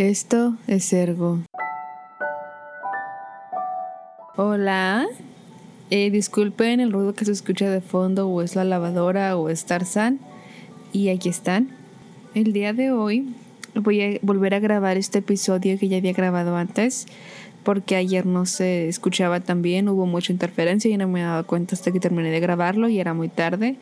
Esto es Ergo. Hola. Eh, disculpen el ruido que se escucha de fondo, o es la lavadora, o es Tarzán. Y aquí están. El día de hoy voy a volver a grabar este episodio que ya había grabado antes, porque ayer no se escuchaba tan bien, hubo mucha interferencia y no me he dado cuenta hasta que terminé de grabarlo y era muy tarde.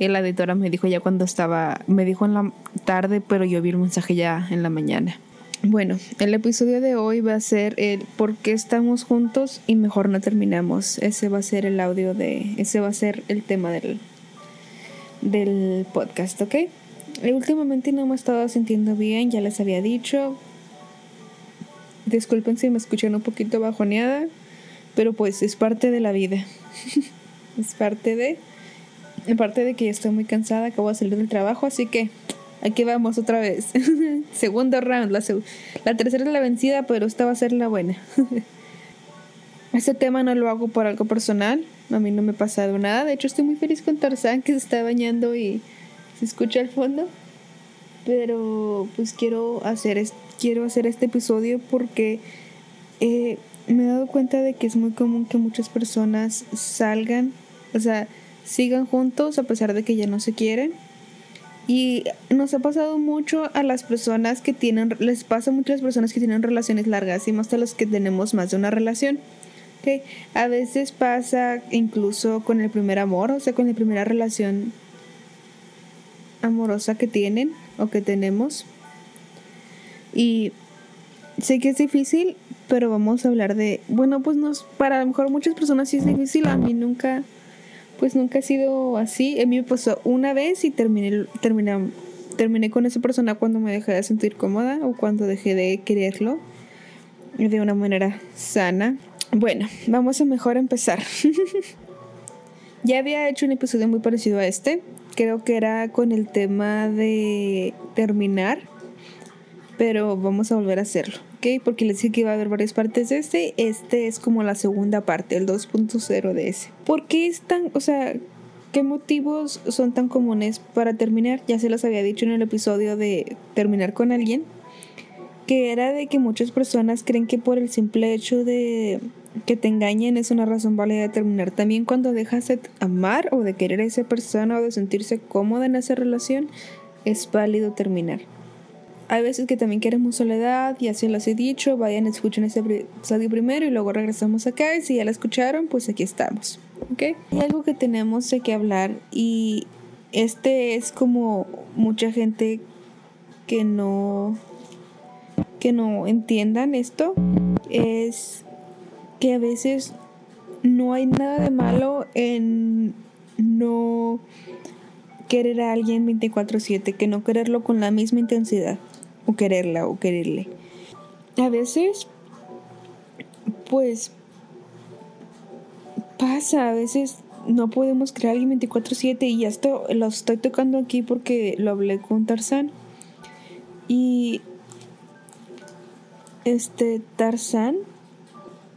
Y la editora me dijo ya cuando estaba, me dijo en la tarde, pero yo vi el mensaje ya en la mañana. Bueno, el episodio de hoy va a ser el por qué estamos juntos y mejor no terminamos. Ese va a ser el audio de, ese va a ser el tema del, del podcast, ¿ok? Y últimamente no me he estado sintiendo bien, ya les había dicho. Disculpen si me escuchan un poquito bajoneada, pero pues es parte de la vida. es parte de, parte de que ya estoy muy cansada, acabo de salir del trabajo, así que Aquí vamos otra vez. Segundo round. La, la tercera es la vencida, pero esta va a ser la buena. este tema no lo hago por algo personal. A mí no me ha pasado nada. De hecho, estoy muy feliz con Tarzán que se está bañando y se escucha al fondo. Pero pues quiero hacer, quiero hacer este episodio porque eh, me he dado cuenta de que es muy común que muchas personas salgan, o sea, sigan juntos a pesar de que ya no se quieren y nos ha pasado mucho a las personas que tienen, les pasa a muchas personas que tienen relaciones largas y más a los que tenemos más de una relación. Okay. A veces pasa incluso con el primer amor, o sea, con la primera relación amorosa que tienen o que tenemos. Y sé que es difícil, pero vamos a hablar de, bueno, pues nos, para a lo mejor muchas personas sí es difícil, a mí nunca pues nunca ha sido así. A mí me pasó una vez y terminé, terminé, terminé con esa persona cuando me dejé de sentir cómoda o cuando dejé de quererlo de una manera sana. Bueno, vamos a mejor empezar. ya había hecho un episodio muy parecido a este. Creo que era con el tema de terminar. Pero vamos a volver a hacerlo. Porque les dije que iba a haber varias partes de este. Este es como la segunda parte, el 2.0 de ese. ¿Por qué es tan, o sea, qué motivos son tan comunes para terminar? Ya se los había dicho en el episodio de terminar con alguien, que era de que muchas personas creen que por el simple hecho de que te engañen es una razón válida de terminar. También cuando dejas de amar o de querer a esa persona o de sentirse cómoda en esa relación, es válido terminar. Hay veces que también queremos soledad y así los he dicho, vayan, escuchen este episodio primero y luego regresamos acá y si ya la escucharon, pues aquí estamos. ¿Ok? Hay algo que tenemos de que hablar y este es como mucha gente que no que no entiendan esto es que a veces no hay nada de malo en no querer a alguien 24/7, que no quererlo con la misma intensidad o quererla o quererle. A veces, pues, pasa, a veces no podemos crear alguien 24/7 y esto lo estoy tocando aquí porque lo hablé con Tarzán. Y este Tarzán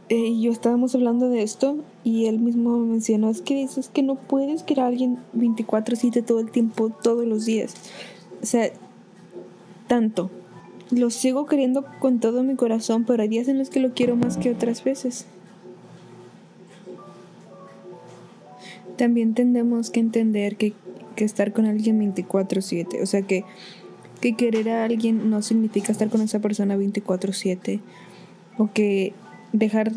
eh, y yo estábamos hablando de esto y él mismo mencionó, es que es que no puedes crear alguien 24/7 todo el tiempo, todos los días. O sea, tanto. Lo sigo queriendo con todo mi corazón, pero hay días en los que lo quiero más que otras veces. También tenemos que entender que, estar con alguien 24/7, o sea que, que querer a alguien no significa estar con esa persona 24/7, o que dejar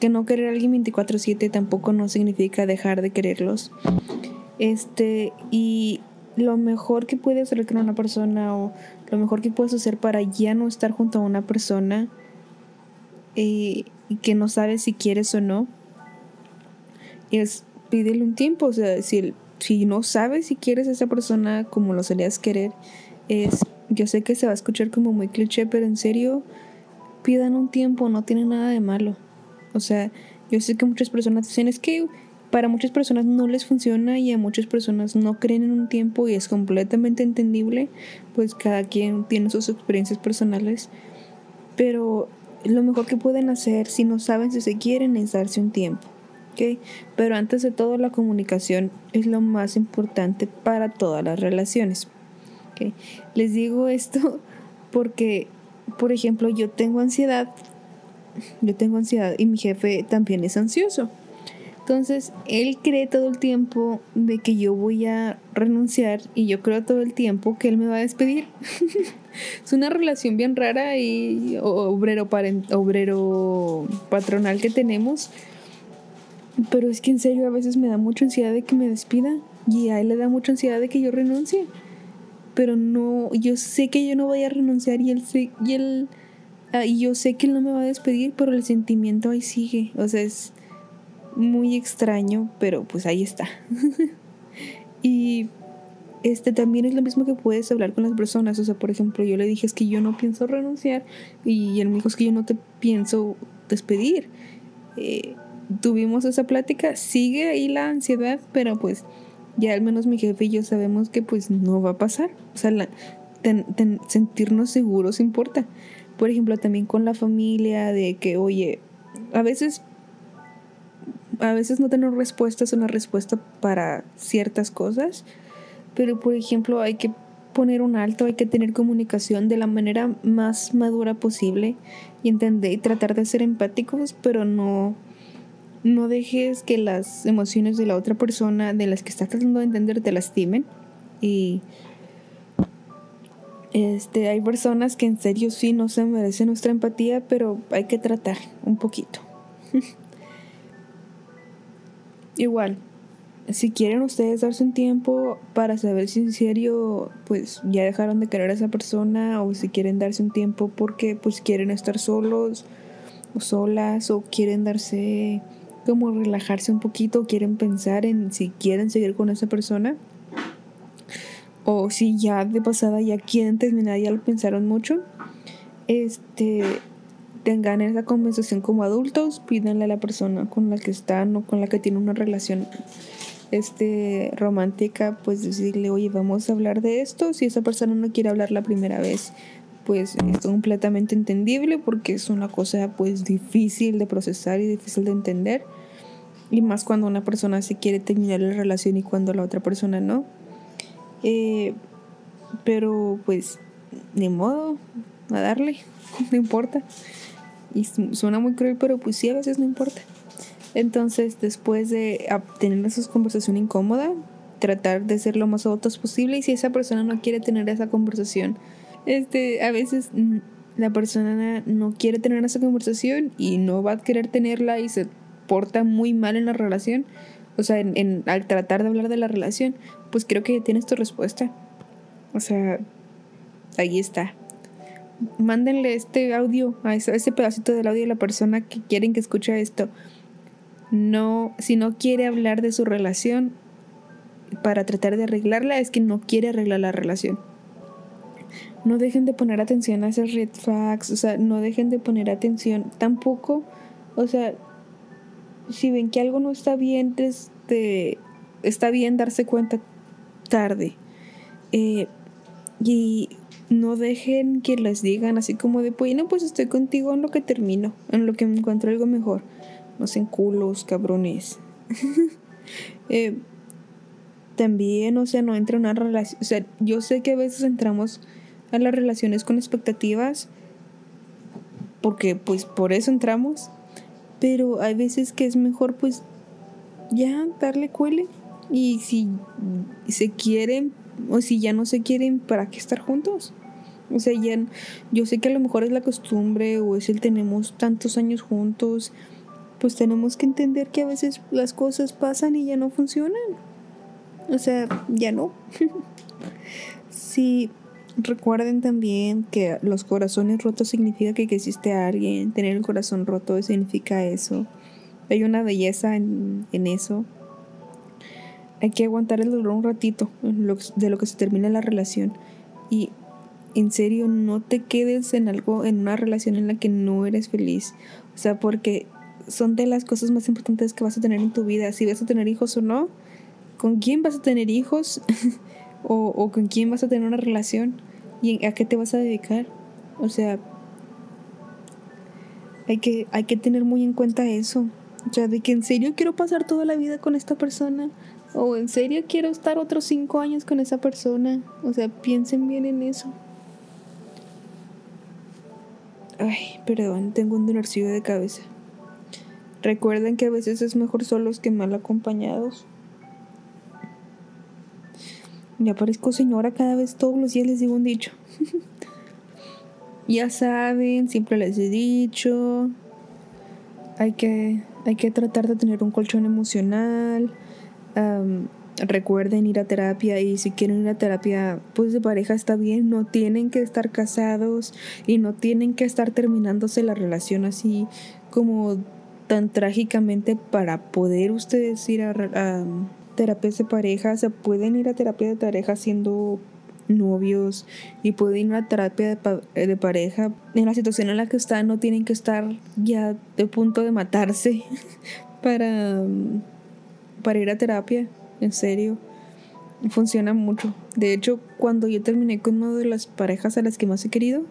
que no querer a alguien 24/7 tampoco no significa dejar de quererlos. Este, y lo mejor que puedes hacer con una persona o lo mejor que puedes hacer para ya no estar junto a una persona eh, que no sabes si quieres o no es pídele un tiempo. O sea, si, si no sabes si quieres a esa persona como lo solías querer, es, yo sé que se va a escuchar como muy cliché, pero en serio, pidan un tiempo, no tiene nada de malo. O sea, yo sé que muchas personas dicen, es que para muchas personas no les funciona y a muchas personas no creen en un tiempo y es completamente entendible, pues cada quien tiene sus experiencias personales, pero lo mejor que pueden hacer si no saben si se quieren es darse un tiempo. Pero antes de todo la comunicación es lo más importante para todas las relaciones. Les digo esto porque por ejemplo, yo tengo ansiedad, yo tengo ansiedad y mi jefe también es ansioso. Entonces, él cree todo el tiempo de que yo voy a renunciar y yo creo todo el tiempo que él me va a despedir. es una relación bien rara y obrero, obrero patronal que tenemos. Pero es que en serio a veces me da mucha ansiedad de que me despida y a él le da mucha ansiedad de que yo renuncie. Pero no, yo sé que yo no voy a renunciar y él, y él ah, y yo sé que él no me va a despedir, pero el sentimiento ahí sigue. O sea, es muy extraño, pero pues ahí está. y este también es lo mismo que puedes hablar con las personas. O sea, por ejemplo, yo le dije es que yo no pienso renunciar y él me dijo es que yo no te pienso despedir. Eh, tuvimos esa plática, sigue ahí la ansiedad, pero pues ya al menos mi jefe y yo sabemos que pues no va a pasar. O sea, sentirnos seguros importa. Por ejemplo, también con la familia, de que, oye, a veces a veces no tener respuesta es una respuesta para ciertas cosas, pero por ejemplo hay que poner un alto, hay que tener comunicación de la manera más madura posible y entender y tratar de ser empáticos, pero no no dejes que las emociones de la otra persona de las que estás tratando de entender te lastimen y este hay personas que en serio sí no se merecen nuestra empatía, pero hay que tratar un poquito. Igual, si quieren ustedes darse un tiempo para saber si en serio pues ya dejaron de querer a esa persona o si quieren darse un tiempo porque pues quieren estar solos o solas o quieren darse como relajarse un poquito o quieren pensar en si quieren seguir con esa persona o si ya de pasada ya quieren terminar ya lo pensaron mucho este tengan esa conversación como adultos, pídanle a la persona con la que están o con la que tienen una relación este romántica, pues decirle, oye, vamos a hablar de esto. Si esa persona no quiere hablar la primera vez, pues es completamente entendible porque es una cosa pues difícil de procesar y difícil de entender. Y más cuando una persona se quiere terminar la relación y cuando la otra persona no. Eh, pero pues, ni modo, a darle, no importa. Y suena muy cruel, pero pues sí, a veces no importa. Entonces, después de tener esa conversación incómoda, tratar de ser lo más adultos posible. Y si esa persona no quiere tener esa conversación, este, a veces la persona no quiere tener esa conversación y no va a querer tenerla y se porta muy mal en la relación. O sea, en, al tratar de hablar de la relación, pues creo que tienes tu respuesta. O sea, ahí está mándenle este audio, a ese, pedacito del audio a la persona que quieren que escuche esto. No, si no quiere hablar de su relación para tratar de arreglarla, es que no quiere arreglar la relación. No dejen de poner atención a esas red flags, o sea, no dejen de poner atención tampoco, o sea, si ven que algo no está bien, desde, está bien darse cuenta tarde. Eh, y no dejen que les digan así como de, pues, no, pues estoy contigo en lo que termino, en lo que me encuentro algo mejor. No sean culos, cabrones. Eh, también, o sea, no entra una relación. O sea, yo sé que a veces entramos a las relaciones con expectativas, porque pues por eso entramos, pero hay veces que es mejor pues ya darle cuele y si se quieren o si ya no se quieren, ¿para qué estar juntos? O sea, ya, yo sé que a lo mejor es la costumbre o es el tenemos tantos años juntos, pues tenemos que entender que a veces las cosas pasan y ya no funcionan. O sea, ya no. sí, recuerden también que los corazones rotos significa que, existe alguien, tener el corazón roto significa eso. Hay una belleza en, en eso hay que aguantar el dolor un ratito de lo que se termina la relación. Y en serio, no te quedes en algo, en una relación en la que no eres feliz. O sea, porque son de las cosas más importantes que vas a tener en tu vida. Si vas a tener hijos o no, con quién vas a tener hijos o, o con quién vas a tener una relación y a qué te vas a dedicar. O sea, hay que, hay que tener muy en cuenta eso. O sea, de que en serio quiero pasar toda la vida con esta persona. O en serio quiero estar otros cinco años con esa persona. O sea, piensen bien en eso. Ay, perdón, tengo un dolorcillo de cabeza. Recuerden que a veces es mejor solos que mal acompañados. Ya parezco señora cada vez, todos los días les digo un dicho. ya saben, siempre les he dicho. Hay que, hay que tratar de tener un colchón emocional. Recuerden ir a terapia y si quieren ir a terapia pues de pareja está bien, no tienen que estar casados y no tienen que estar terminándose la relación así como tan trágicamente para poder ustedes ir a, a terapia de pareja, se pueden ir a terapia de pareja siendo novios y pueden ir a terapia de, de, pareja. En la situación en la que están no tienen que estar ya de punto de matarse para, para ir a terapia en serio funciona mucho de hecho cuando yo terminé con una de las parejas a las que más he querido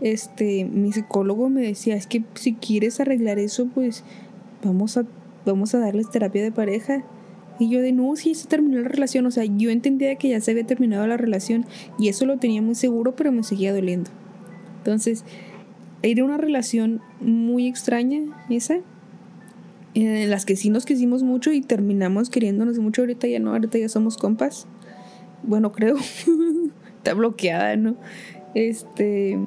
este mi psicólogo me decía es que si quieres arreglar eso pues vamos a, vamos a darles terapia de pareja. Y yo de no, sí, se terminó la relación. O sea, yo entendía que ya se había terminado la relación y eso lo tenía muy seguro, pero me seguía doliendo. Entonces, era una relación muy extraña esa, en las que sí nos quisimos mucho y terminamos queriéndonos mucho. Ahorita ya no, ahorita ya somos compas. Bueno, creo. Está bloqueada, ¿no? Este.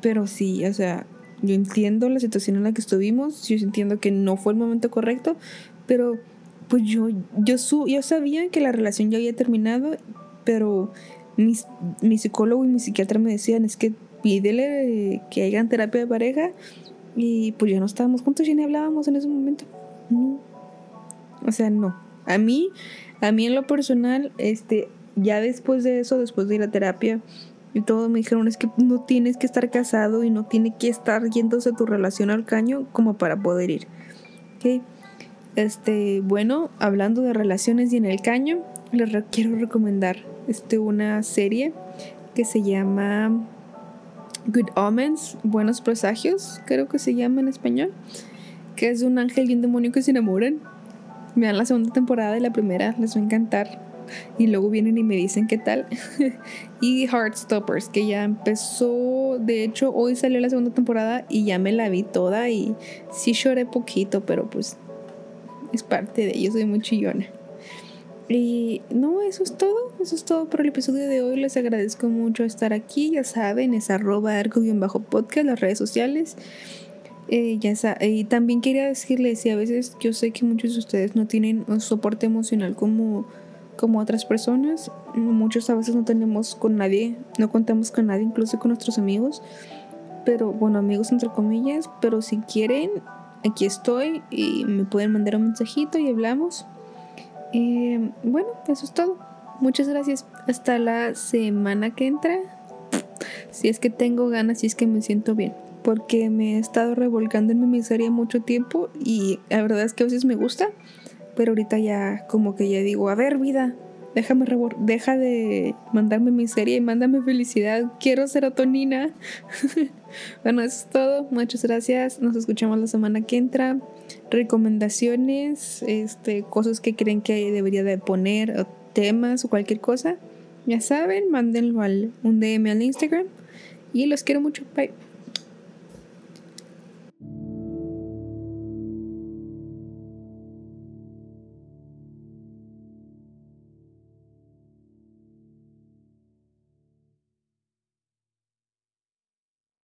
Pero sí, o sea, yo entiendo la situación en la que estuvimos, yo entiendo que no fue el momento correcto, pero pues yo, yo, su, yo sabía que la relación ya había terminado, pero mi psicólogo y mi psiquiatra me decían, es que pídele que hagan terapia de pareja y pues ya no estábamos juntos, ya ni hablábamos en ese momento. No. O sea, no. A mí, a mí en lo personal, este, ya después de eso, después de ir a terapia, y todo me dijeron es que no tienes que estar casado y no tiene que estar yéndose tu relación al caño como para poder ir. ¿Ok? Este, bueno, hablando de relaciones y en el caño, les quiero recomendar este, una serie que se llama Good Omens, Buenos Presagios, creo que se llama en español, que es un ángel y un demonio que se enamoran. Vean la segunda temporada y la primera, les va a encantar y luego vienen y me dicen qué tal. y Heartstoppers, que ya empezó, de hecho hoy salió la segunda temporada y ya me la vi toda y sí lloré poquito, pero pues es parte de ello, soy muy chillona. Y no, eso es todo, eso es todo por el episodio de hoy. Les agradezco mucho estar aquí, ya saben, es arroba arco-podcast, las redes sociales. Eh, ya y también quería decirles, si a veces yo sé que muchos de ustedes no tienen un soporte emocional como como otras personas. Muchos a veces no tenemos con nadie, no contamos con nadie, incluso con nuestros amigos. Pero bueno, amigos entre comillas, pero si quieren, aquí estoy y me pueden mandar un mensajito y hablamos. Bueno, eso es todo. Muchas gracias. Hasta la semana que entra. Si es que tengo ganas, si es que me siento bien. Porque me he estado revolcando en mi miseria mucho tiempo y la verdad es que a veces me gusta pero ahorita ya como que ya digo, a ver vida, déjame deja de mandarme miseria y mándame felicidad, quiero serotonina. bueno, eso es todo, muchas gracias, nos escuchamos la semana que entra. Recomendaciones, este, cosas que creen que debería de poner, temas o cualquier cosa, ya saben, mándenlo al un DM al Instagram. Y los quiero mucho, bye.